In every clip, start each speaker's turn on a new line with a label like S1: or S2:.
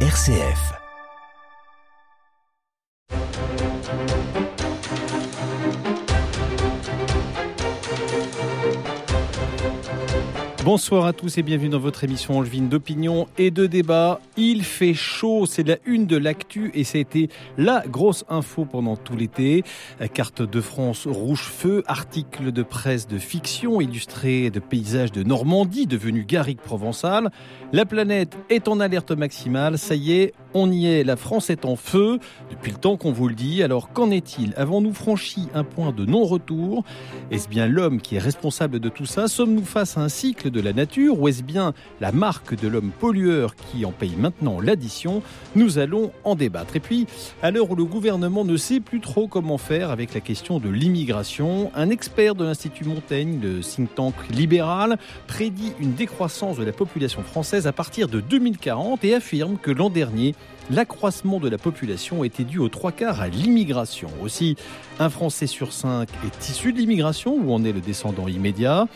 S1: RCF.
S2: Bonsoir à tous et bienvenue dans votre émission Angevine d'opinion et de débat. Il fait chaud, c'est la une de l'actu et ça a été la grosse info pendant tout l'été. Carte de France rouge feu, article de presse de fiction illustré de paysages de Normandie devenu garrigue provençal. La planète est en alerte maximale, ça y est, on y est, la France est en feu depuis le temps qu'on vous le dit. Alors qu'en est-il? Avons-nous franchi un point de non-retour? Est-ce bien l'homme qui est responsable de tout ça? Sommes-nous face à un cycle de la nature ou est-ce bien la marque de l'homme pollueur qui en paye maintenant l'addition Nous allons en débattre. Et puis, à l'heure où le gouvernement ne sait plus trop comment faire avec la question de l'immigration, un expert de l'Institut Montaigne, le think tank libéral, prédit une décroissance de la population française à partir de 2040 et affirme que l'an dernier, l'accroissement de la population était dû aux trois quarts à l'immigration. Aussi, un Français sur cinq est issu de l'immigration, où en est le descendant immédiat?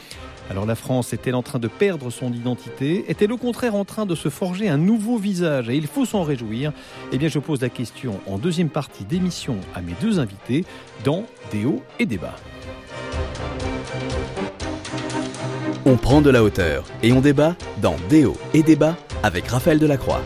S2: Alors la France est-elle en train de perdre son identité? Est-elle au contraire en train de se forger un nouveau visage? Et il faut s'en réjouir. Eh bien je pose la question en deuxième partie d'émission à mes deux invités dans Déo et Débat.
S1: On prend de la hauteur et on débat dans Déo et Débat avec Raphaël Delacroix.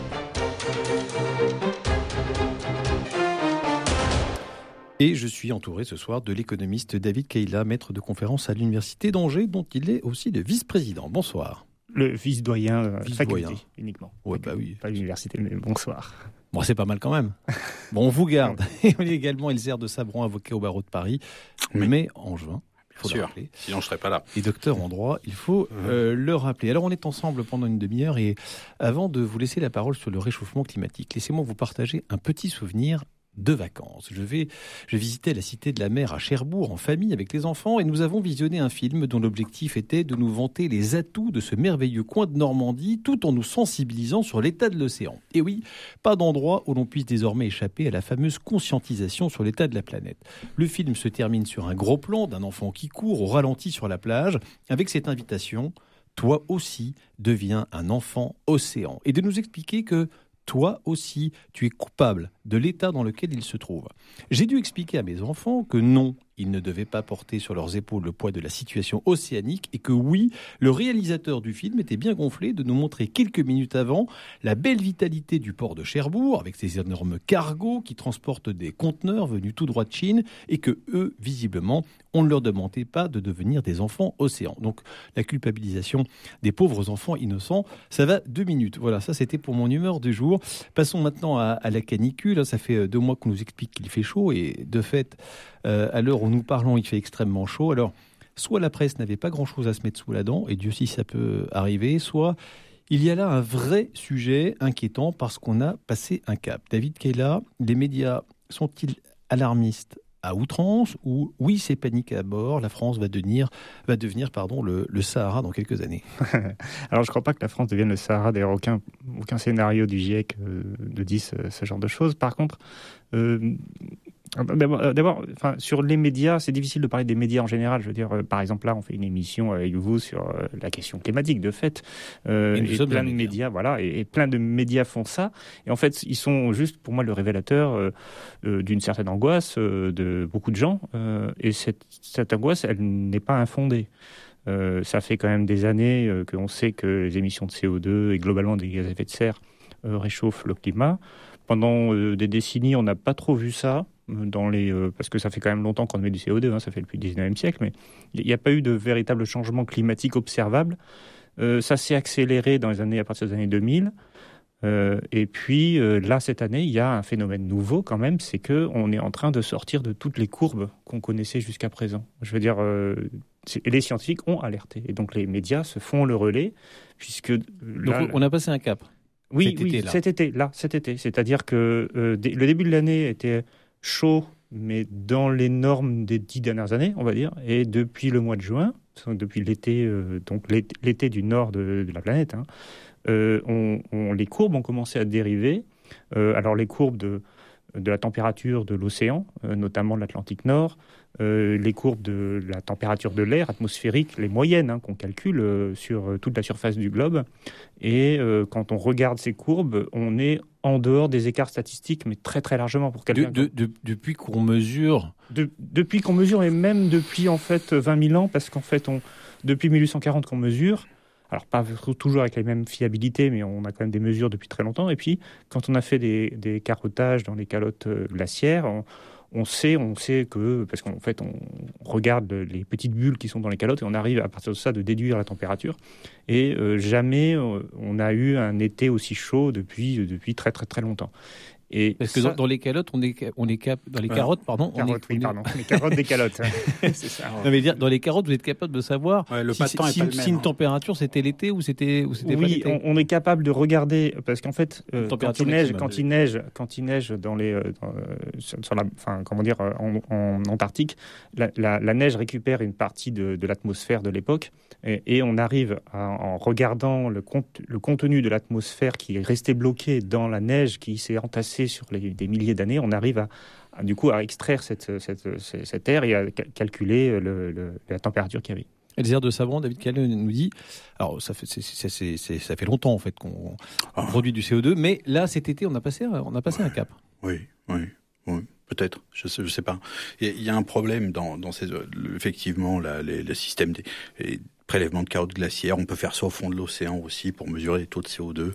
S2: Et je suis entouré ce soir de l'économiste David Keila, maître de conférence à l'Université d'Angers, dont il est aussi le vice-président. Bonsoir.
S3: Le vice-doyen, euh,
S2: Vice
S3: faculté uniquement.
S2: Ouais, bah oui.
S3: Pas l'université, mais bonsoir.
S2: Bon, c'est pas mal quand même. Bon, on vous garde. Et on est également Elzer de Sabron, avocat au barreau de Paris,
S4: Oui.
S2: mais en juin. Il faut
S4: Bien
S2: le
S4: sûr.
S2: rappeler.
S4: Sinon, je serais pas là.
S2: Et docteur en droit, il faut euh, le rappeler. Alors, on est ensemble pendant une demi-heure et avant de vous laisser la parole sur le réchauffement climatique, laissez-moi vous partager un petit souvenir de vacances. Je vais, je visitais la cité de la mer à Cherbourg en famille avec les enfants et nous avons visionné un film dont l'objectif était de nous vanter les atouts de ce merveilleux coin de Normandie tout en nous sensibilisant sur l'état de l'océan. Et oui, pas d'endroit où l'on puisse désormais échapper à la fameuse conscientisation sur l'état de la planète. Le film se termine sur un gros plan d'un enfant qui court au ralenti sur la plage avec cette invitation Toi aussi deviens un enfant océan et de nous expliquer que toi aussi, tu es coupable de l'état dans lequel il se trouve. J'ai dû expliquer à mes enfants que non, ils ne devaient pas porter sur leurs épaules le poids de la situation océanique et que oui, le réalisateur du film était bien gonflé de nous montrer quelques minutes avant la belle vitalité du port de Cherbourg avec ses énormes cargos qui transportent des conteneurs venus tout droit de Chine et que eux, visiblement, on ne leur demandait pas de devenir des enfants océans. Donc la culpabilisation des pauvres enfants innocents, ça va deux minutes. Voilà, ça c'était pour mon humeur du jour. Passons maintenant à, à la canicule. Ça fait euh, deux mois qu'on nous explique qu'il fait chaud et de fait, euh, à l'heure où nous parlons, il fait extrêmement chaud. Alors, soit la presse n'avait pas grand-chose à se mettre sous la dent, et Dieu si ça peut arriver, soit il y a là un vrai sujet inquiétant parce qu'on a passé un cap. David Kayla, les médias sont-ils alarmistes? Outrance ou oui c'est panique à bord, la France va devenir, pardon, le, Sahara dans quelques années
S3: Alors, je ne crois pas que la France devienne le Sahara. D'ailleurs, aucun, scénario du GIEC euh, ne dit ce, ce genre de choses. Par contre, euh, d'abord, euh, d'abord, enfin, sur les médias, c'est difficile de parler des médias en général. Je veux dire, euh, par exemple, là, on fait une émission avec vous sur euh, la question climatique, de fait. Euh,
S2: Et
S3: et plein de
S2: média.
S3: médias, voilà, et, et plein de médias font ça. Et en fait, ils sont juste, pour moi, le révélateur euh, euh, d'une certaine angoisse de beaucoup de gens. Et cette, cette angoisse, elle n'est pas infondée. Euh, ça fait quand même des années euh, qu'on sait que les émissions de CO2 et globalement des gaz à effet de serre euh, réchauffent le climat. Pendant des décennies, on n'a pas trop vu ça. Dans les, euh, parce que ça fait quand même longtemps qu'on met du CO2, hein, ça fait depuis le 19e siècle, mais il n'y a pas eu de véritable changement climatique observable. Euh, ça s'est accéléré dans les années, à partir des années 2000. Euh, et puis là, cette année, il y a un phénomène nouveau quand même, c'est que on est en train de sortir de toutes les courbes qu'on connaissait jusqu'à présent. Je veux dire, les scientifiques ont alerté, et donc les médias se font le relais, puisque là-
S2: Donc on a passé un cap.
S3: oui,
S2: cet
S3: oui,
S2: été-là.
S3: cet été, là, cet été. C'est-à-dire que le début de l'année était chaud, mais dans les normes des dix dernières années, on va dire. Et depuis le mois de juin, depuis l'été, euh, donc l'été du nord de, la planète, hein, euh, les courbes ont commencé à dériver. Euh, alors les courbes de de la température de l'océan, notamment de l'Atlantique Nord, les courbes de la température de l'air atmosphérique, les moyennes hein, qu'on calcule sur toute la surface du globe. Et quand on regarde ces courbes, on est en dehors des écarts statistiques, mais très très largement pour quelqu'un.
S2: depuis qu'on mesure
S3: Depuis qu'on mesure, et même depuis en fait 20 000 ans, parce qu'en fait, on, depuis 1840 qu'on mesure, alors pas toujours avec les mêmes fiabilités, mais on a quand même des mesures depuis très longtemps. Et puis, quand on a fait des, carottages dans les calottes euh, glaciaires, on, sait, on sait que, parce qu'en fait, on regarde les petites bulles qui sont dans les calottes et on arrive à partir de ça de déduire la température. Et euh, jamais euh, on a eu un été aussi chaud depuis, depuis très très très longtemps.
S2: Et Parce que dans, les calottes, on est, on est cap... dans les carottes, pardon,
S3: on est, oui, pardon. les carottes des calottes. c'est
S2: ça. Non, mais dire, dans les carottes, vous êtes capable de savoir le si, si, si une hein. température c'était l'été ou c'était
S3: oui, on, on, est capable de regarder parce qu'en fait, euh, quand il neige, quand il neige, quand il neige dans les, euh, dans, euh, sur la, enfin comment dire, en, en Antarctique, la, la, la, neige récupère une partie de, de l'atmosphère de l'époque et, et, on arrive à, en regardant le, le contenu de l'atmosphère qui est resté bloqué dans la neige qui s'est entassée sur des milliers d'années, on arrive à, du coup à extraire cette, cette, air et à calculer la température qu'il y avait.
S2: Et les airs de savon, David Calais nous dit, alors ça fait, ça fait longtemps en fait qu'on ah. produit du CO2, mais là cet été on a passé, on a passé un cap.
S4: Oui, oui, oui. Peut-être, je sais, sais pas. Il y a un problème dans, dans ces, effectivement, là, les, le système des, prélèvement de carottes glaciaires. On peut faire ça au fond de l'océan aussi pour mesurer les taux de CO2.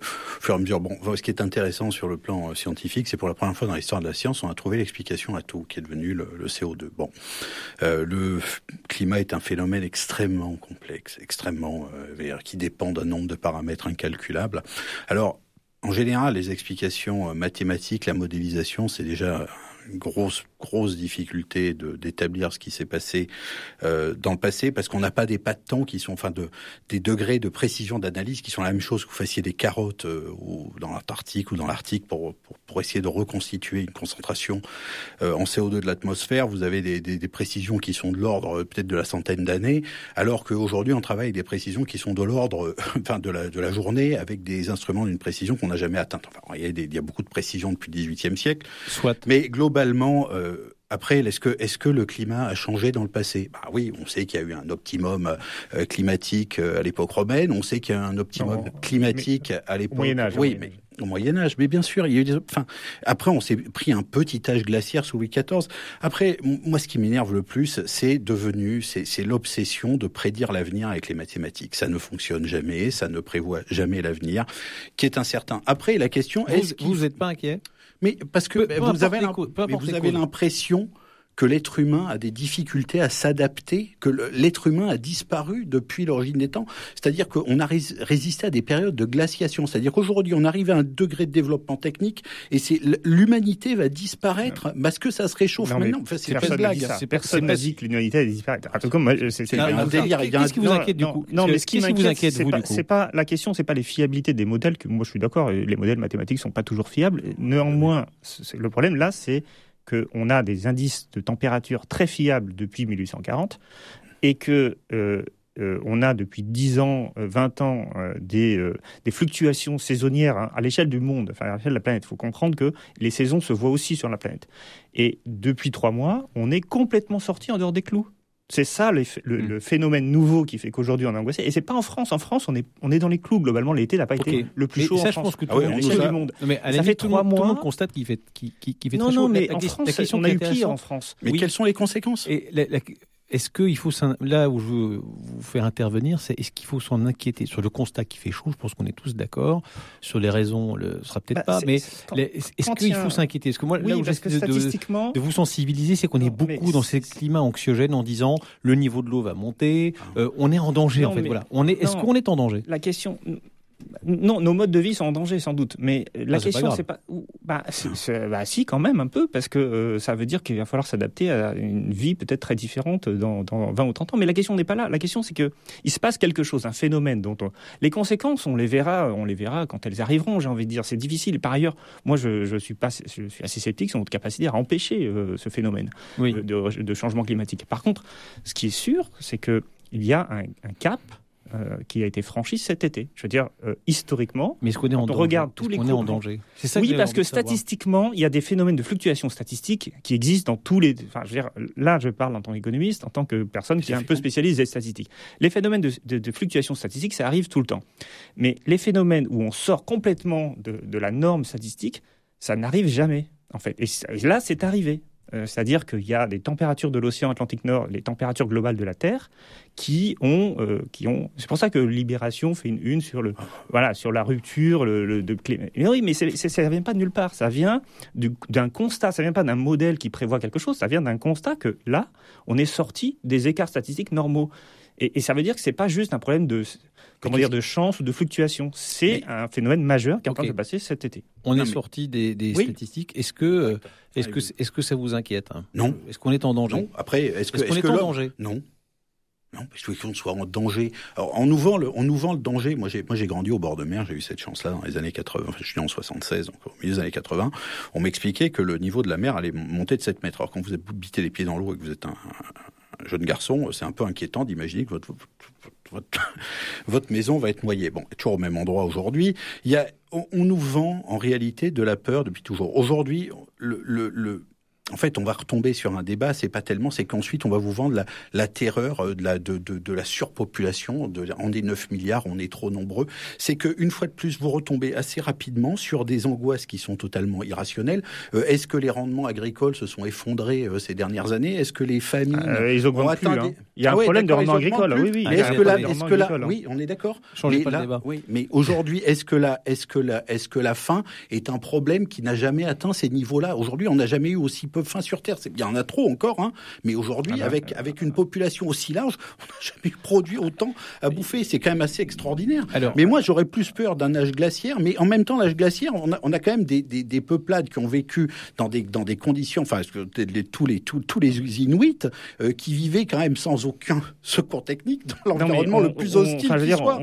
S4: Au mesure, bon, ce qui est intéressant sur le plan euh, scientifique, c'est pour la première fois dans l'histoire de la science, on a trouvé l'explication à tout, qui est devenu le, CO2. Bon, euh, le climat est un phénomène extrêmement complexe, extrêmement euh, qui dépend d'un nombre de paramètres incalculables. Alors, en général, les explications euh, mathématiques, la modélisation, c'est déjà une grosse grosse difficulté d'établir ce qui s'est passé euh, dans le passé parce qu'on n'a pas des pas de temps qui sont, enfin, de, des degrés de précision d'analyse qui sont la même chose que vous fassiez des carottes euh, ou dans l'Antarctique ou dans l'Arctique pour, pour, pour, essayer de reconstituer une concentration euh, en CO2 de l'atmosphère. Vous avez des, des, des, précisions qui sont de l'ordre euh, peut-être de la centaine d'années, alors qu'aujourd'hui on travaille des précisions qui sont de l'ordre, enfin, de la, de la journée avec des instruments d'une précision qu'on n'a jamais atteinte. Enfin, il y, a des, il y a beaucoup de précisions depuis le XVIIIe siècle.
S2: Soit.
S4: Mais globalement, euh, après, est-ce que, que le climat a changé dans le passé? Bah oui, on sait qu'il y a eu un optimum euh, climatique euh, à l'époque romaine. On sait qu'il y a un optimum climatique à l'époque.
S3: Moyen Âge.
S4: Oui, mais au Moyen Âge. Mais bien sûr, il y a eu des. Enfin, après, on s'est pris un petit âge glaciaire sous Louis XIV. Après, moi, ce qui m'énerve le plus, c'est devenu, c'est l'obsession de prédire l'avenir avec les mathématiques. Ça ne fonctionne jamais, ça ne prévoit jamais l'avenir, qui est incertain. Après, la question
S2: est-ce vous n'êtes pas inquiet?
S4: Mais parce que vous, avez l'impression que l'être humain a des difficultés à s'adapter, que l'être humain a disparu depuis l'origine des temps. C'est-à-dire qu'on a résisté à des périodes de glaciation. C'est-à-dire qu'aujourd'hui, on arrive à un degré de développement technique et c'est l'humanité va disparaître parce que ça se réchauffe maintenant.
S3: Enfin, c'est pas blague. Personne n'a dit que l'humanité allait disparaître. En tout cas, moi, c'est
S2: un délire. Qu'est-ce qui vous inquiète du coup?
S3: Non, mais ce qui vous inquiète, c'est pas la question, c'est pas les fiabilités des modèles. Que moi, je suis d'accord. Les modèles mathématiques sont pas toujours fiables. Néanmoins, le problème là, c'est qu'on a des indices de température très fiables depuis 1840 et que euh, euh, on a depuis 10 ans, 20 euh, ans, des, des, fluctuations saisonnières hein, à l'échelle du monde, enfin à l'échelle de la planète. Il faut comprendre que les saisons se voient aussi sur la planète. Et depuis trois mois, on est complètement sorti en dehors des clous. C'est ça mm. le, phénomène nouveau qui fait qu'aujourd'hui on est angoissé. Et c'est pas en France. En France, on est, on est dans les clous. Globalement, l'été n'a pas été le plus chaud
S2: ça,
S3: en
S2: France. Je pense que
S3: tout,
S2: ah du monde. mais ça fait trois mois. Tout le monde constate qu'il fait, qui, qui, fait
S3: non,
S2: très
S3: chaud. Non, mais en France, on a eu pire en France.
S4: Mais quelles sont les conséquences?
S2: Et est-ce qu'il faut, là où je veux vous faire intervenir, c'est est-ce qu'il faut s'en inquiéter sur le constat qui fait chaud Je pense qu'on est tous d'accord. Sur les raisons, ce sera peut-être bah, pas. Mais est-ce qu'il faut s'inquiéter? Parce que moi, là où j'essaie de, de, vous sensibiliser, c'est qu'on est beaucoup dans ces climats anxiogènes en disant le niveau de l'eau va monter, ah. euh, on est en danger en fait. Voilà. On est. Est-ce qu'on est en danger?
S3: La question, non, nos modes de vie sont en danger sans doute, mais la ah, question c'est pas, bah, bah, si quand même un peu parce que euh, ça veut dire qu'il va falloir s'adapter à une vie peut-être très différente dans, dans 20 ou 30 ans. Mais la question n'est pas là. La question c'est que il se passe quelque chose, un phénomène dont les conséquences on les verra, on les verra quand elles arriveront. J'ai envie de dire, c'est difficile. Par ailleurs, moi je, je suis pas, je suis assez sceptique sur notre capacité à empêcher euh, ce phénomène de, de, changement climatique. Par contre, ce qui est sûr, c'est que il y a un, un cap euh, qui a été franchi cet été. Je veux dire, euh, historiquement,
S2: Mais est-ce qu'on est en
S3: on
S2: danger
S3: regarde tous les
S2: qu'on est en danger C'est ça
S3: oui, parce que statistiquement, il y a des phénomènes de fluctuation statistique qui existent dans tous les. Enfin, je veux dire, là, je parle en tant qu'économiste, en tant que personne qui est un peu spécialiste des statistiques. Les phénomènes de, de- de fluctuation statistique, ça arrive tout le temps. Mais les phénomènes où on sort complètement de, de la norme statistique, ça n'arrive jamais, en fait. Et là, c'est arrivé. Euh, C'est-à-dire qu'il y a des températures de l'océan Atlantique Nord, les températures globales de la Terre, qui ont, euh, qui ont. C'est pour ça que Libération fait une une sur le, voilà, sur la rupture, de. Mais oui, mais c'est- c'est- ça vient pas de nulle part. Ça vient du- d'un constat. Ça vient pas d'un modèle qui prévoit quelque chose. Ça vient d'un constat que là, on est sorti des écarts statistiques normaux. Et, et ça veut dire que c'est pas juste un problème de, comment dire, de chance ou de fluctuation. C'est un phénomène majeur qui est en train de se passer cet été.
S2: On
S4: Non,
S2: est
S4: mais-
S2: sorti des, des
S4: Oui.
S2: statistiques. Est-ce que, euh, est-ce que, est-ce que ça vous inquiète hein?
S4: Non.
S2: Est-ce qu'on est en danger?
S4: Non. Après, est-ce
S2: qu'on est
S4: que
S2: en danger?
S4: Non. Non, parce qu'il faut qu'on soit en danger. Alors, on nous vend le, on nous vend le danger. Moi, j'ai, moi, j'ai grandi au bord de mer. J'ai eu cette chance-là dans les années 80. Enfin, je suis né en 76, donc au milieu des années 80. On m'expliquait que le niveau de la mer allait monter de 7 mètres. Alors, quand vous êtes bité les pieds dans l'eau et que vous êtes un, un jeune garçon, c'est un peu inquiétant d'imaginer que votre, votre, maison va être noyée. Bon, toujours au même endroit aujourd'hui. Il y a, on, nous vend en réalité de la peur depuis toujours. Aujourd'hui, le, le en fait, on va retomber sur un débat. C'est pas tellement, c'est qu'ensuite on va vous vendre la, la terreur euh, de la, de, de, de la surpopulation. De, on est 9 milliards, on est trop nombreux. C'est que une fois de plus, vous retombez assez rapidement sur des angoisses qui sont totalement irrationnelles. Euh, Est-ce que les rendements agricoles se sont effondrés euh, ces dernières années? Est-ce que les familles
S3: Euh, ils
S4: ont
S3: augmentent plus.
S4: atteint
S3: hein.
S4: des-
S3: Il y a
S4: Ah
S3: un
S4: ouais,
S3: problème de rendement agricole. Oui, oui.
S2: Ah,
S3: il
S4: Mais
S3: y a
S4: est-ce
S3: un
S4: que là,
S3: problème de
S4: est-ce
S3: rendement
S4: que là,
S3: agricole, hein.
S4: oui, on est d'accord.
S2: Changez
S4: Mais
S2: pas le
S4: là-
S2: débat.
S4: Oui, mais aujourd'hui, est-ce que la, est-ce que la, est-ce que la faim est un problème qui n'a jamais atteint ces niveaux-là? Aujourd'hui, on n'a jamais eu aussi peu faim sur Terre. Il y en a trop encore, hein. Mais aujourd'hui,
S3: Ah bah,
S4: avec avec une population aussi large, on n'a jamais produit autant à bouffer. C'est quand même assez extraordinaire.
S2: Alors,
S4: Mais moi, j'aurais plus peur d'un âge glaciaire. Mais en même temps, l'âge glaciaire, on a, on a quand même des, des, des peuplades qui ont vécu dans des, dans des conditions, enfin, les- tous les, tous, tous les Inuits euh, qui vivaient quand même sans aucun secours technique dans l'environnement
S3: on-
S4: le plus hostile
S3: enfin,
S4: qui soit.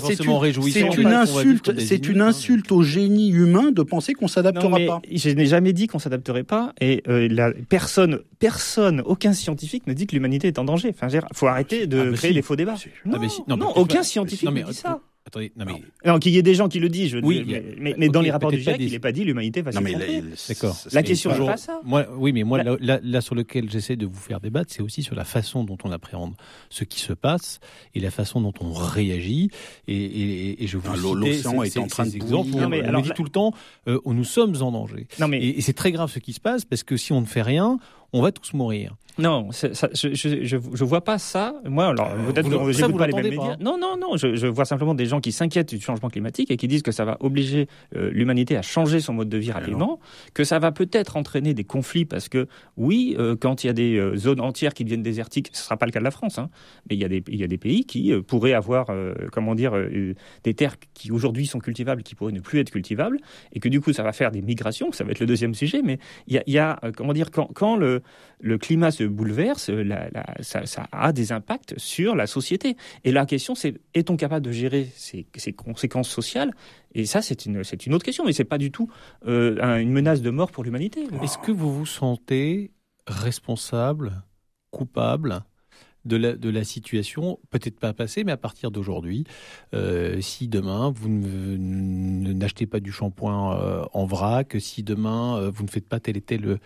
S4: c'est une, insulte, c'est une
S2: hein.
S4: insulte au génie humain de penser qu'on
S3: Non,
S4: s'adaptera
S3: mais
S4: pas.
S3: je n'ai jamais dit qu'on s'adapterait pas et euh, la, personne, personne, aucun scientifique ne dit que l'humanité est en danger. Enfin, il faut arrêter de
S2: Ah, bah
S3: créer
S2: si.
S3: des faux débats.
S4: Si.
S3: Non,
S2: Ah, mais si-
S3: non,
S2: mais
S3: aucun scientifique
S2: non,
S3: ne dit ça.
S2: Attendez, non, mais,
S3: Non, qu'il y ait des gens qui le disent, je,
S2: Oui,
S3: mais,
S2: mais-
S3: mais, dans les rapports du GIEC, il n'est pas dit l'humanité va
S4: Non, là,
S2: D'accord.
S3: La question n'est pas ça.
S2: Moi, oui, mais moi,
S3: La-
S2: là, là- là sur lequel j'essaie de vous faire débattre, c'est aussi sur la façon dont on appréhende ce qui se passe et la façon dont on réagit. Et, et- et je vous
S4: Ah,
S2: citais
S4: l'océan est en train de
S2: exemples
S3: Non,
S2: on,
S3: mais
S2: on
S3: alors
S2: nous dit tout le temps, euh, nous sommes en danger.
S3: Non, mais
S2: Et, et c'est très grave ce qui se passe parce que si on ne fait rien, on va tous mourir.
S3: Non, ça, je, je, je, je vois pas ça. Moi, alors
S2: Euh,
S3: peut-être
S2: vous
S3: que
S2: le- ça, vous
S3: pas les mêmes
S2: pas,
S3: médias. Non, non, non. Je, je vois simplement des gens qui s'inquiètent du changement climatique et qui disent que ça va obliger euh, l'humanité à changer son mode de vie rapidement, que ça va peut-être entraîner des conflits parce que oui, euh, quand il y a des euh, zones entières qui deviennent désertiques, ce sera pas le cas de la France, hein, mais il y a des il y a des pays qui euh, pourraient avoir euh, comment dire euh, des terres qui aujourd'hui sont cultivables qui pourraient ne plus être cultivables et que du coup ça va faire des migrations. Ça va être le deuxième sujet, mais il y a, il y a, euh, comment dire quand, quand le le climat se bouleverse, euh, ça, a des impacts sur la société. Et la question, c'est est-on capable de gérer ces, ces conséquences sociales? Et ça, c'est une, autre question, mais c'est pas du tout euh, un- une menace de mort pour l'humanité.
S2: Est-ce que vous vous sentez responsable, coupable de la, de la situation, peut-être pas passée, mais à partir d'aujourd'hui, euh, si demain vous n'achetez pas du shampoing euh, en vrac, si demain euh, vous ne faites pas tel et tel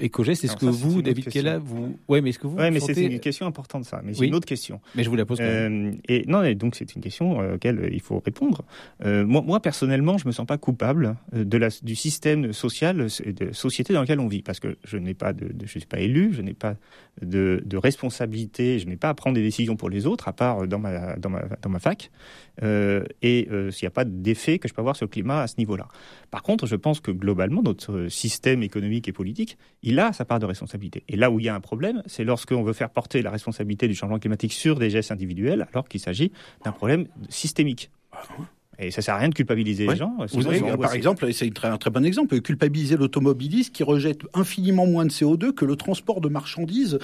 S2: éco-geste, est-ce que
S3: ça,
S2: vous, David. Kella, vous, ouais, mais est-ce que vous,
S3: Ouais,
S2: vous
S3: mais c'est une question importante ça. Mais c'est une autre question.
S2: mais je vous la pose quand même.
S3: Et non, et donc c'est une question euh, auquel il faut répondre. Moi, moi, personnellement, je me sens pas coupable de la, du système social et de société dans lequel on vit, parce que je n'ai pas de, de- je suis pas élu, je n'ai pas de, de responsabilité, je n'ai pas à prendre des décisions pour les autres, à part dans ma dans ma dans ma fac. Euh, et euh, s'il n'y a pas d'effet que je peux avoir sur le climat à ce niveau-là. Par contre, je pense que globalement, notre système économique et politique, il a sa part de responsabilité. Et là où il y a un problème, c'est lorsqu'on veut faire porter la responsabilité du changement climatique sur des gestes individuels, alors qu'il s'agit d'un problème systémique. Et ça sert à rien de culpabiliser
S4: Ouais.
S3: les gens.
S4: Vous avez, par exemple, c'est un très, bon exemple, culpabiliser l'automobiliste qui rejette infiniment moins de CO2 que le transport de marchandises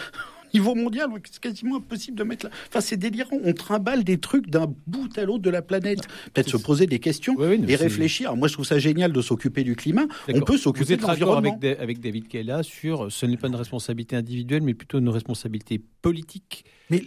S4: niveau mondial. C'est quasiment impossible de mettre là. Enfin, c'est délirant. On trimballe des trucs d'un bout à l'autre de la planète. Peut-être se poser des questions
S2: Oui,
S4: et réfléchir. Moi, je trouve ça génial de s'occuper du climat. On peut s'occuper de l'environnement.
S2: avec, avec David Kella sur ce n'est pas une responsabilité individuelle, mais plutôt une responsabilité politique?
S4: Mais,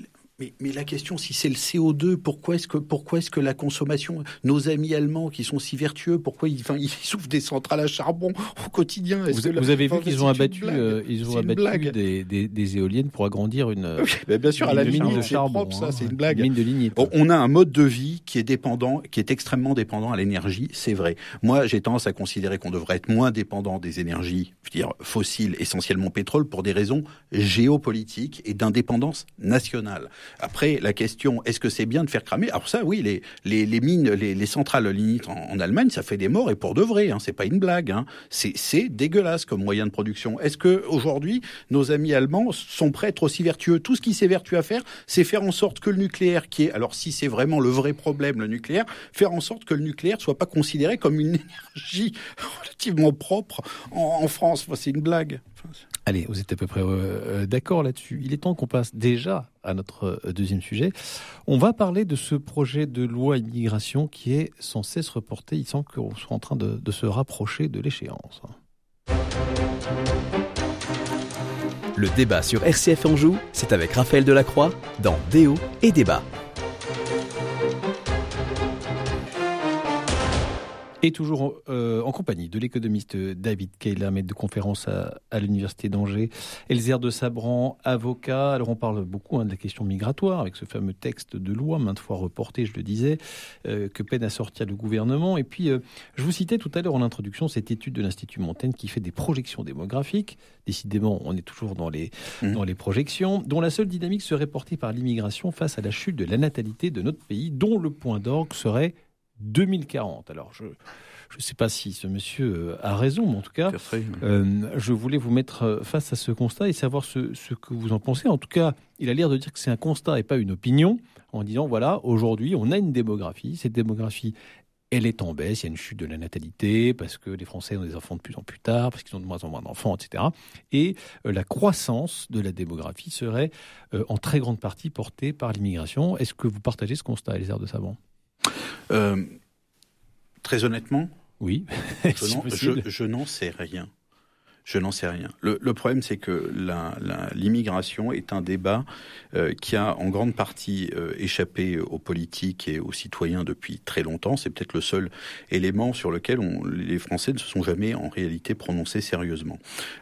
S4: Mais, la question, si c'est le CO2, pourquoi est-ce que, pourquoi est-ce que la consommation, nos amis allemands qui sont si vertueux, pourquoi ils, enfin, ils souffrent des centrales à charbon au quotidien?
S2: Vous, avez vu qu'ils ont abattu, euh, ils ont abattu des, des, éoliennes pour agrandir une.
S4: bien sûr, à la mine de charbon, ça, c'est une blague. Mine de lignite. On a un mode de vie qui est dépendant, qui est extrêmement dépendant à l'énergie, c'est vrai. Moi, j'ai tendance à considérer qu'on devrait être moins dépendant des énergies, je veux dire fossiles, essentiellement pétrole, pour des raisons géopolitiques et d'indépendance nationale. Après, la question, est-ce que c'est bien de faire cramer? Alors ça, oui, les, les, les mines, les, les, centrales lignites en, Allemagne, ça fait des morts et pour de vrai. Hein, c'est pas une blague. Hein. C'est dégueulasse comme moyen de production. Est-ce que aujourd'hui, nos amis allemands sont prêts à être aussi vertueux? Tout ce qui s'est vertueux à faire, c'est faire en sorte que le nucléaire, qui est, alors si c'est vraiment le vrai problème, le nucléaire, faire en sorte que le nucléaire soit pas considéré comme une énergie relativement propre en, en France. c'est une blague.
S2: Allez, vous êtes à peu près euh, d'accord là-dessus. Il est temps qu'on passe déjà à notre euh, deuxième sujet. On va parler de ce projet de loi immigration qui est sans cesse reporté. Il semble qu'on soit en train de, de se rapprocher de l'échéance.
S1: Le débat sur RCF Anjou, c'est avec Raphaël Delacroix dans Déo et Débat.
S2: Et toujours euh, en compagnie de l'économiste David Kayla, maître de conférence à, l'Université d'Angers, Elzer de Sabran, avocat. Alors on parle beaucoup hein, de la question migratoire avec ce fameux texte de loi, maintes fois reporté, je le disais, euh, que peine à sortir le gouvernement. Et puis, euh, je vous citais tout à l'heure en introduction cette étude de l'Institut Montaigne qui fait des projections démographiques. Décidément, on est toujours dans les, mmh. dans les projections, dont la seule dynamique serait portée par l'immigration face à la chute de la natalité de notre pays, dont le point d'orgue serait 2040. Alors, je ne sais pas si ce monsieur euh, a raison, mais en tout cas, euh, je voulais vous mettre euh, face à ce constat et savoir ce, ce que vous en pensez. En tout cas, il a l'air de dire que c'est un constat et pas une opinion, en disant, voilà, aujourd'hui, on a une démographie. Cette démographie, elle est en baisse, il y a une chute de la natalité, parce que les Français ont des enfants de plus en plus tard, parce qu'ils ont de moins en moins d'enfants, etc. Et la croissance de la démographie serait en très grande partie portée par l'immigration. Est-ce que vous partagez ce constat, Elisère de Savant
S4: euh, très honnêtement,
S2: oui.
S4: je n'en sais rien. Je n'en sais rien. Le, le problème, c'est que l'immigration est un débat euh, qui a en grande partie euh, échappé aux politiques et aux citoyens depuis très longtemps. C'est peut-être le seul élément sur lequel on, les Français ne se sont jamais en réalité prononcés sérieusement.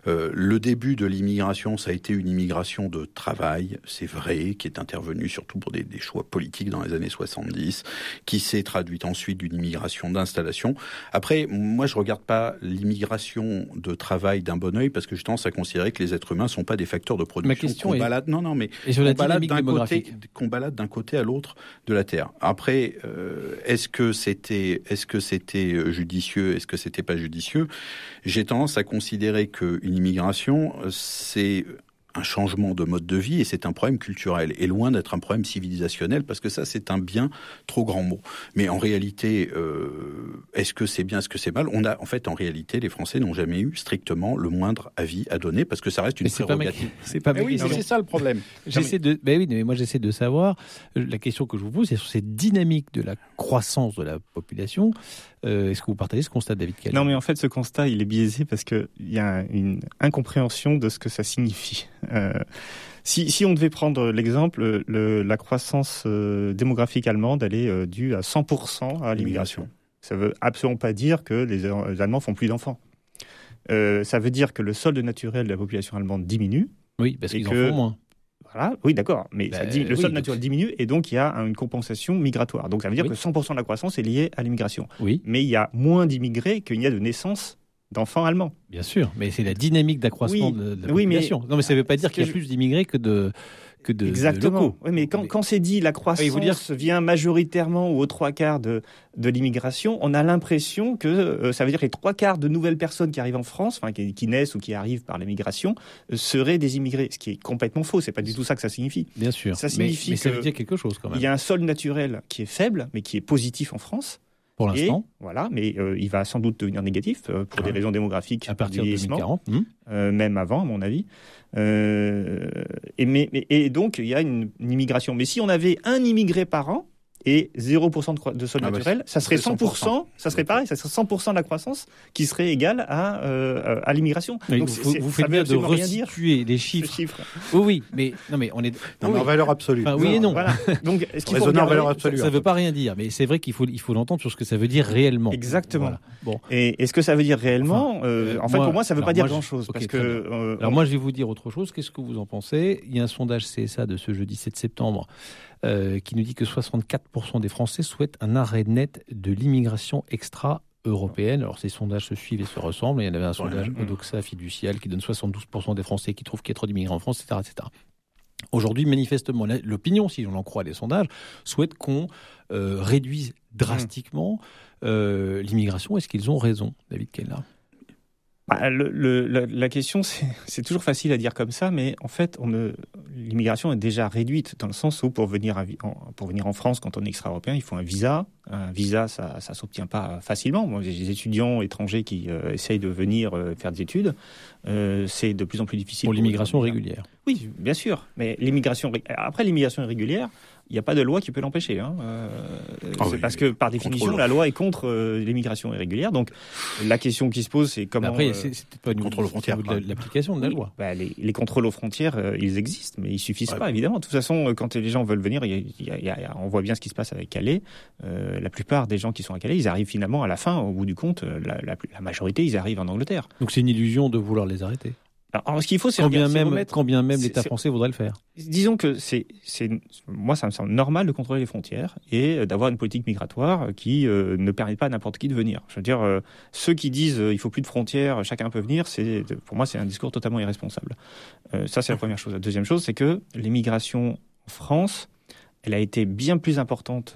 S4: Euh, le début de l'immigration, ça a été une immigration de travail, c'est vrai, qui est intervenue surtout pour des, des, choix politiques dans les années 70, qui s'est traduite ensuite d'une immigration d'installation. Après, moi, je regarde pas l'immigration de travail un bon oeil parce que je tendance à considérer que les êtres humains sont pas des facteurs de production qu'on balade. Non, non, mais qu'on balade d'un côté, qu'on balade d'un côté à l'autre de la terre. Après, euh, est-ce que c'était, est-ce que c'était euh, judicieux, est-ce que c'était pas judicieux? J'ai tendance à considérer qu'une immigration, euh, c'est un changement de mode de vie et c'est un problème culturel et loin d'être un problème civilisationnel parce que ça c'est un bien trop grand mot. Mais en réalité, euh, est-ce que c'est bien, est-ce que c'est mal? On a en fait en réalité les Français n'ont jamais eu strictement le moindre avis à donner parce que ça reste une mais prérogative.
S2: C'est pas,
S4: oui, c'est ça le problème.
S2: J'essaie de, ben oui, mais moi j'essaie de savoir. Euh, la question que je vous pose, c'est sur cette dynamique de la croissance de la population. Euh, est-ce que vous partagez ce constat, David Kelly
S3: Non, mais en fait, ce constat, il est biaisé parce qu'il y a une incompréhension de ce que ça signifie. Euh, si, si, on devait prendre l'exemple, la croissance euh, démographique allemande, elle est due à 100% à l'immigration. Ça veut absolument pas dire que les, Allemands font plus d'enfants. ça veut dire que le solde naturel de la population allemande diminue.
S2: Oui, parce qu'ils en font moins.
S3: Voilà, oui, d'accord, mais ça dit, le solde naturel diminue et donc il y a une compensation migratoire. Donc ça veut dire que 100% de la croissance est liée à l'immigration.
S2: Oui.
S3: Mais il y a moins d'immigrés qu'il n'y a de naissance d'enfants allemands.
S2: Bien sûr, mais c'est la dynamique d'accroissement de, la population. non, mais ça ne veut pas dire qu'il y a plus d'immigrés que de que de,
S3: Exactement. oui, mais quand, quand c'est dit la croissance dire... vient majoritairement ou aux trois quarts de, de l'immigration, on a l'impression que euh, ça veut dire que les trois quarts de nouvelles personnes qui arrivent en France, enfin qui, qui naissent ou qui arrivent par l'immigration, euh, seraient des immigrés, ce qui est complètement faux. C'est pas du tout ça que ça signifie.
S2: Bien sûr.
S3: Ça signifie
S2: mais, ça veut dire quelque chose quand même.
S3: Il y a un sol naturel qui est faible, mais qui est positif en France.
S2: Pour l'instant.
S3: Voilà, mais euh, il va sans doute devenir négatif pour des raisons démographiques.
S2: À partir de 2040.
S3: même avant, à mon avis. Euh, et, mais, et, donc, il y a une, immigration. Mais si on avait un immigré par an, et 0% de, sol
S4: Ah bah,
S3: naturel, ça serait 100%, ça serait pareil, ça serait 100% de la croissance qui serait égale à, euh, à l'immigration. Donc,
S2: vous, vous- faites
S3: veut
S2: bien de
S3: absolument rien dire,
S2: restituer les chiffres.
S3: chiffre.
S2: Oui, oui, mais non, mais on est.
S4: Non,
S2: oui,
S4: mais en valeur absolue.
S2: Enfin, oui et non.
S3: Voilà. Donc, est-ce qu'il faut
S4: en valeur absolue.
S2: Ça ne veut pas rien dire, mais c'est vrai qu'il faut, il faut l'entendre sur ce que ça veut dire réellement.
S3: Exactement.
S2: Voilà. Bon,
S3: Et est-ce que ça veut dire réellement
S2: Enfin,
S3: euh, En fait,
S2: moi-
S3: pour moi, ça veut
S2: alors
S3: pas dire grand-chose. parce que. euh,
S2: alors
S3: on-
S2: moi je vais vous dire autre chose. Qu'est-ce que vous en pensez? Il y a un sondage CSA de ce jeudi 7 septembre euh, qui nous dit que 64% des Français souhaitent un arrêt net de l'immigration extra européenne. Alors ces sondages se suivent et se ressemblent. Il y en avait un sondage
S3: Mhm.
S2: Odoxa fiducial qui donne 72% des Français qui trouvent qu'il y a trop d'immigrants en France, etc. etc. Aujourd'hui, manifestement, l'opinion, si on en croit les sondages, souhaite qu'on euh, réduise drastiquement euh, l'immigration. Est-ce qu'ils ont raison, David Keller?
S3: Bah, le- le- la, la question, c'est toujours facile à dire comme ça, mais en fait, l'immigration est déjà réduite dans le sens où pour venir, à en, pour venir en France, quand on est extra-européen, il faut un visa. Un visa, ça ne s'obtient pas facilement. J'ai des étudiants étrangers qui euh, essayent de venir euh, faire des études. Euh, c'est de plus en plus difficile.
S2: Pour l'immigration régulière.
S3: Oui, bien sûr. Mais l'immigration, après l'immigration irrégulière, il n'y a pas de loi qui peut l'empêcher. Hein. Euh,
S4: Ah
S3: c'est
S4: oui,
S3: parce que par définition,
S4: contrôle.
S3: la loi est contre euh, l'immigration irrégulière. Donc la question qui se pose, c'est
S2: Mais
S3: comment.
S2: Après,
S3: euh,
S2: c'est c'est peut-être pas une
S4: contrôle aux frontières,
S2: l'application de la
S3: oui,
S2: loi.
S3: bah, les, les contrôles aux frontières, euh, ils existent, mais ils suffisent
S4: Ouais.
S3: pas, évidemment. De toute façon, quand les gens veulent venir, il y a- il y a- il y a- on voit bien ce qui se passe avec Calais. Euh, la plupart des gens qui sont à Calais, ils arrivent finalement à la fin, au bout du compte, la, la- la majorité, ils arrivent en Angleterre.
S2: Donc c'est une illusion de vouloir les arrêter.
S3: Alors, alors, ce qu'il faut, c'est
S2: Quand bien
S3: regarder- c'est
S2: même,
S3: remettre-
S2: quand bien même l'État français voudrait le faire.
S3: Disons que c'est, moi, ça me semble normal de contrôler les frontières et d'avoir une politique migratoire qui euh, ne permet pas à n'importe qui de venir. Je veux dire, euh, ceux qui disent euh, il faut plus de frontières, chacun peut venir, c'est, pour moi, c'est un discours totalement irresponsable. Euh, ça, c'est la première chose. La deuxième chose, c'est que l'immigration en France, elle a été bien plus importante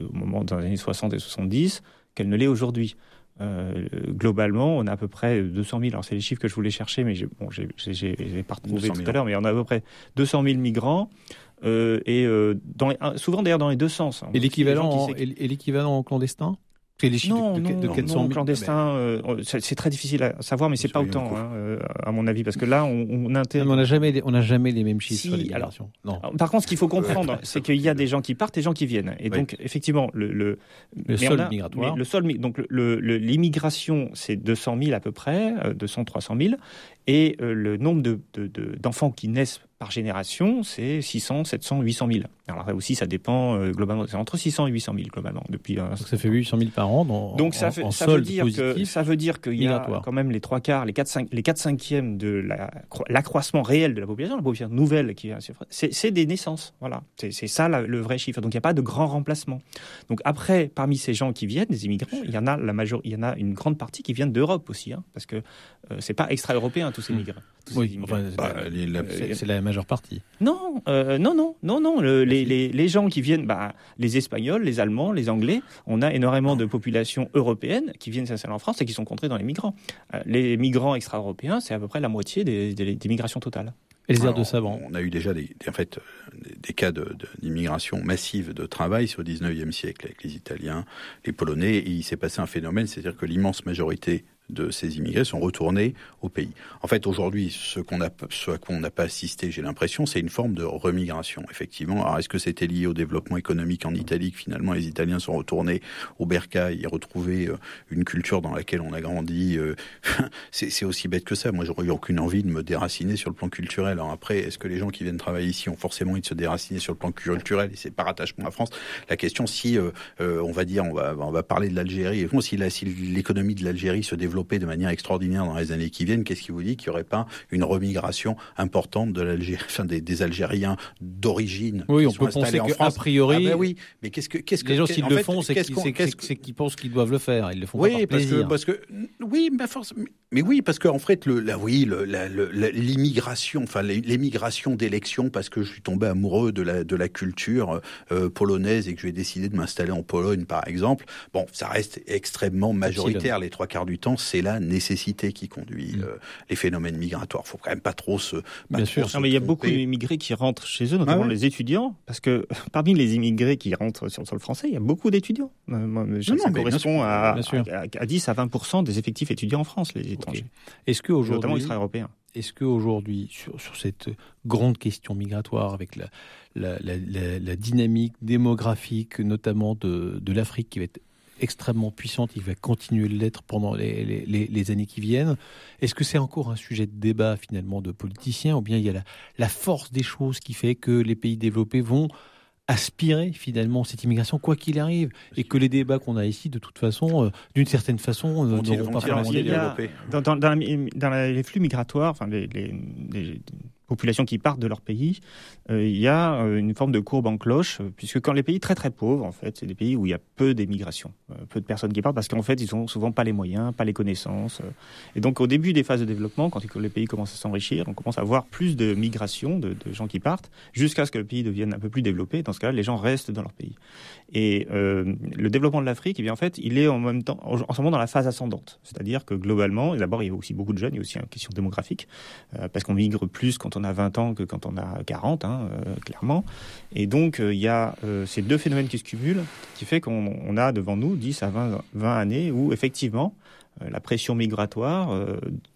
S3: au moment les années 60 et 70 qu'elle ne l'est aujourd'hui. Euh, globalement, on a à peu près 200 000. Alors, c'est les chiffres que je voulais chercher, mais j'ai, bon, j'ai, j'ai, j'ai- j'ai pas retrouvé
S4: 200
S3: tout
S4: 000.
S3: à l'heure, mais on a à peu près 200 000 migrants. euh, et euh, dans les- souvent d'ailleurs dans les deux sens. hein.
S2: Et l'équivalent, en- en clandestin? Les chiffres
S3: non,
S2: de, de,
S3: non,
S2: de
S3: non,
S2: 400
S3: non,
S2: 000.
S3: clandestin, euh, c'est très difficile à savoir, mais c'est pas autant, hein, euh, à mon avis, parce que là, on, on
S2: mais on n'a jamais, les- on n'a jamais les mêmes chiffres
S3: Si,
S2: sur l'immigration. Non.
S3: Alors, Par contre, ce qu'il faut comprendre, c'est qu'il y a des gens qui partent et des gens qui viennent. Et
S4: Oui.
S3: donc, effectivement, le, le,
S2: Le sol
S3: a-
S2: migratoire.
S3: le sol, donc le- le- l'immigration, c'est 200 000 à peu près, euh, 200, 300 000, et euh, le nombre de- de- de- d'enfants qui naissent par génération, c'est 600, 700, 800 000. Alors là aussi, ça dépend euh, globalement, c'est entre 600 et 800 000 globalement depuis. un
S2: Donc ça fait 800 000 par an dans,
S3: donc ça,
S2: en,
S3: fait,
S2: en
S3: ça veut dire que ça veut dire qu'il y a
S2: migratoire.
S3: quand même les trois quarts, les quatre cinq, les quatre cinquièmes de la cro- l'accroissement réel de la population, la population nouvelle qui est c'est des naissances, voilà. C'est c'est ça la- le vrai chiffre. Donc il n'y a pas de grand remplacement. Donc après, parmi ces gens qui viennent, des immigrants, il y en a la major, il y en a une grande partie qui viennent d'Europe aussi, hein, parce que euh, c'est pas extra-européen tous ces migrants.
S2: Oui, enfin,
S4: Bah,
S2: c'est la majeure partie.
S3: Non, euh, non, non, non, non. le- les, les, les gens qui viennent, bah, les Espagnols, les Allemands, les Anglais, on a énormément de populations européennes qui viennent s'installer en France et qui sont contrées dans les migrants. Euh, les migrants extra-européens, c'est à peu près la moitié des, des, des migrations totales.
S2: Et les aires
S4: Alors,
S2: de savant.
S4: On a eu déjà des, des- en fait, des, des cas de- de- d'immigration massive de travail sur le 19e siècle avec les Italiens, les Polonais, et il s'est passé un phénomène, c'est-à-dire que l'immense majorité de ces immigrés sont retournés au pays. En fait, aujourd'hui, ce qu'on ce à n'a pas assisté, j'ai l'impression, c'est une forme de remigration, effectivement. Alors, est-ce que c'était lié au développement économique en Italie, que finalement les Italiens sont retournés au bercail et retrouvé euh, une culture dans laquelle on a grandi euh, C'est aussi bête que ça. Moi, j'aurais eu aucune envie de me déraciner sur le plan culturel. Après, est-ce que les gens qui viennent travailler ici ont forcément envie de se déraciner sur le plan culturel? Et c'est par attachement à la France La question, si euh, on va dire, on va, on va parler de l'Algérie, et si la- si l'économie de l'Algérie se de manière extraordinaire dans les années qui viennent, qu'est-ce qui vous dit qu'il n'y aurait pas une remigration importante de l'Algérie, enfin des, des Algériens d'origine
S2: Oui, on peut penser
S4: en
S2: qu'a priori,
S4: Ah ben oui, mais qu'est-ce que qu'est-ce que
S2: les gens s'ils
S4: en
S2: le
S4: fait,
S2: font, c'est qu'ils pensent qu'ils doivent le faire. Ils le font
S4: oui,
S2: pas par
S4: parce
S2: plaisir.
S4: que, parce que oui, mais force, mais oui, parce qu'en fait, le, la, oui, l'immigration, enfin l'é- l'émigration d'élection, parce que je suis tombé amoureux de la de la culture euh, polonaise et que j'ai décidé de m'installer en Pologne, par exemple. Bon, ça reste extrêmement majoritaire. Les trois quarts du temps, c'est la nécessité qui conduit
S2: Mm.
S4: euh, les phénomènes migratoires. Faut quand même pas trop se. pas
S2: Bien
S4: trop
S2: sûr.
S4: se
S3: Non, mais il y a beaucoup d'immigrés qui rentrent chez eux, notamment
S4: Ah ouais
S3: les étudiants, parce que parmi les immigrés qui rentrent sur le sol français, il y a beaucoup d'étudiants. Euh, ça
S4: non,
S3: correspond à,
S2: bien sûr.
S3: à, à 10 à 20 des effectifs étudiants en France, les étrangers,
S2: Est-ce que
S3: notamment
S2: aujourd'hui,
S3: extra-européens.
S2: est-ce qu'aujourd'hui, sur, sur cette grande question migratoire, avec la, la, la, la dynamique démographique, notamment de, de l'Afrique, qui va être extrêmement puissante, il va continuer de l'être pendant les, les, les, années qui viennent. Est-ce que c'est encore un sujet de débat finalement de politiciens, ou bien il y a la, la force des choses qui fait que les pays développés vont aspirer finalement cette immigration quoi qu'il arrive? Et que les débats qu'on a ici de toute façon euh, d'une certaine façon euh, n'auront pas vraiment
S3: développé dans, dans, dans, dans, les flux migratoires enfin les, les, les populations qui partent de leur pays, euh, il y a euh, une forme de courbe en cloche, euh, puisque quand les pays très très pauvres, en fait, c'est des pays où il y a peu d'émigration, peu de personnes qui partent, parce qu'en fait, ils ont souvent pas les moyens, pas les connaissances. et donc, au début des phases de développement, quand les pays commencent à s'enrichir, on commence à avoir plus de migration de, gens qui partent, jusqu'à ce que le pays devienne un peu plus développé. Dans ce cas-là, les gens restent dans leur pays. Et le développement de l'Afrique, eh bien, en fait, il est en même temps, en ce moment, dans la phase ascendante. C'est-à-dire que globalement, d'abord, il y a aussi beaucoup de jeunes, il y a aussi une question démographique, parce qu'on migre plus quand on a 20 ans que quand on a 40, hein, euh, clairement. Et donc, euh, il y a euh, ces deux phénomènes qui se cumulent, qui fait qu'on a devant nous 10 à 20, 20 années où, effectivement, la pression migratoire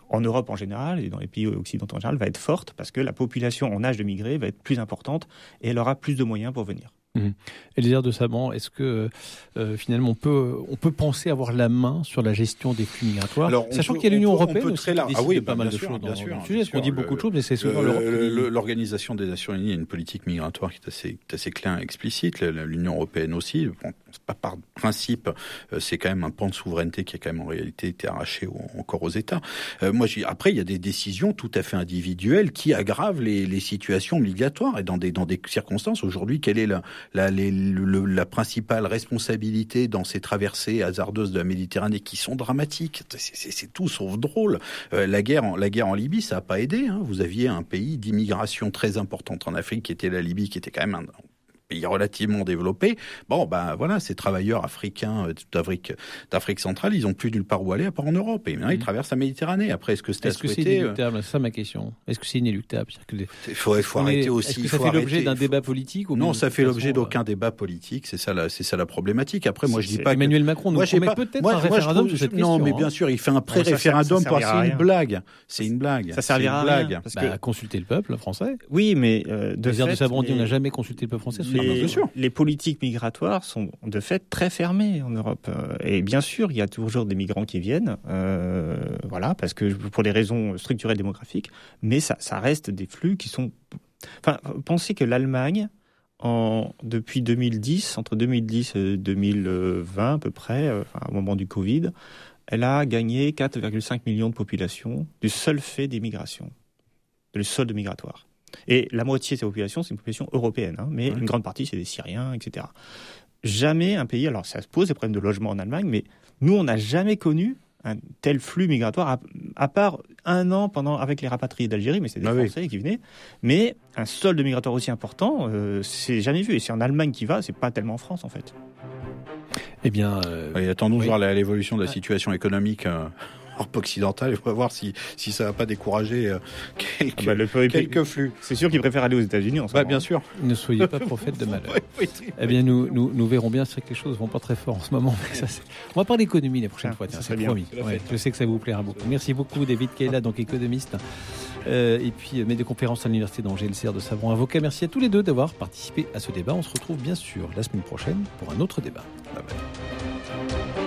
S3: en Europe en général et dans les pays occidentaux en général va être forte parce que la population en âge de migrer va être plus importante et elle aura plus de moyens pour venir.
S2: Mmh. Elisère de Saban, est-ce que euh, finalement on peut, on peut penser avoir la main sur la gestion des flux migratoires Alors, Sachant qu'il y a l'Union européenne aussi qui ah oui, pas mal de choses bien sûr, sujet. On dit beaucoup de choses, mais c'est souvent l'Europe.
S4: L'Organisation des Nations Unies a une politique migratoire qui est assez, assez claire et explicite. L'Union européenne aussi. Bon, pas par principe, euh, c'est quand même un pan de souveraineté qui a quand même en réalité été arraché encore aux États. Euh, moi, après, il y a des décisions tout à fait individuelles qui aggravent les, les situations migratoires et dans des, dans des circonstances. Aujourd'hui, quelle est la, la, la principale responsabilité dans ces traversées hasardeuses de la Méditerranée qui sont dramatiques C'est tout sauf drôle. Euh, la guerre, en, la guerre en Libye, ça n'a pas aidé. Hein. Vous aviez un pays d'immigration très importante en Afrique, qui était la Libye, qui était quand même un, pays relativement développé. Bon, ben voilà, ces travailleurs africains euh, d'Afrique, d'Afrique centrale, ils ont plus nulle part où aller à part en Europe. Et maintenant, ils mmh. traversent la Méditerranée. Après, est-ce que c'est
S2: est-ce que c'est inéluctable? C'est ça ma question. Est-ce que c'est inéluctable?
S4: Il faut, faut arrêter aussi.
S2: Est-ce que ça fait l'objet d'un débat politique ou
S4: Non, ça fait l'objet d'aucun débat politique. C'est ça, la, c'est ça la problématique. Après, moi, je dis pas.
S2: Emmanuel Macron nous moi, promet peut-être un référendum sur cette
S4: question. Non, mais bien hein. sûr, il fait un pré-référendum parce que c'est une blague. C'est une blague.
S2: Ça servira à rien. Parce que consulter le peuple français.
S3: Oui, mais euh,
S2: de fait, de on n'a jamais consulté le peuple français.
S3: Sûr politiques migratoires sont de fait très fermées en Europe. Et bien sûr, il y a toujours des migrants qui viennent, euh, voilà, parce que pour des raisons structurelles démographiques, mais ça, ça reste des flux qui sont. Enfin, pensez que l'Allemagne, en, depuis 2010, entre 2010 et 2020 à peu près, euh, enfin, au moment du Covid, elle a gagné 4,5 millions de populations du seul fait des migrations, du solde migratoire. Et la moitié de ces populations, c'est une population européenne, hein, mais une grande partie, c'est des Syriens, etc. Jamais un pays, alors ça se pose des problèmes de logement en Allemagne, mais nous, on n'a jamais connu un tel flux migratoire, à, part un an pendant avec les rapatriés d'Algérie, mais c'est des ah Français qui venaient. Mais un solde migratoire aussi important, euh, c'est jamais vu. Et c'est en Allemagne qui va, c'est pas tellement en France en fait.
S2: Eh bien,
S4: euh, attendons voir l'évolution de la situation économique. Euh, Europe occidentale. On va voir si, si ça va pas décourager euh, quelques, ah bah, quelques flux.
S3: C'est sûr qu'ils préfèrent aller aux États-Unis en ce
S2: bah, Bien sûr. Ne soyez pas prophète de malheur. eh bien, nous, nous, nous, verrons bien. C'est que les choses vont pas très fort en ce moment. Mais ça, on va parler d'économie la prochaine fois. c'est promis. je sais que ça vous plaira beaucoup. Merci beaucoup, David Kayla, donc économiste. Euh, et puis euh, maître de conférences à l'université d'Angers, le de Savon, avocat. Merci à tous les deux d'avoir participé à ce débat. On se retrouve bien sûr la semaine prochaine pour un autre débat. Bye bye.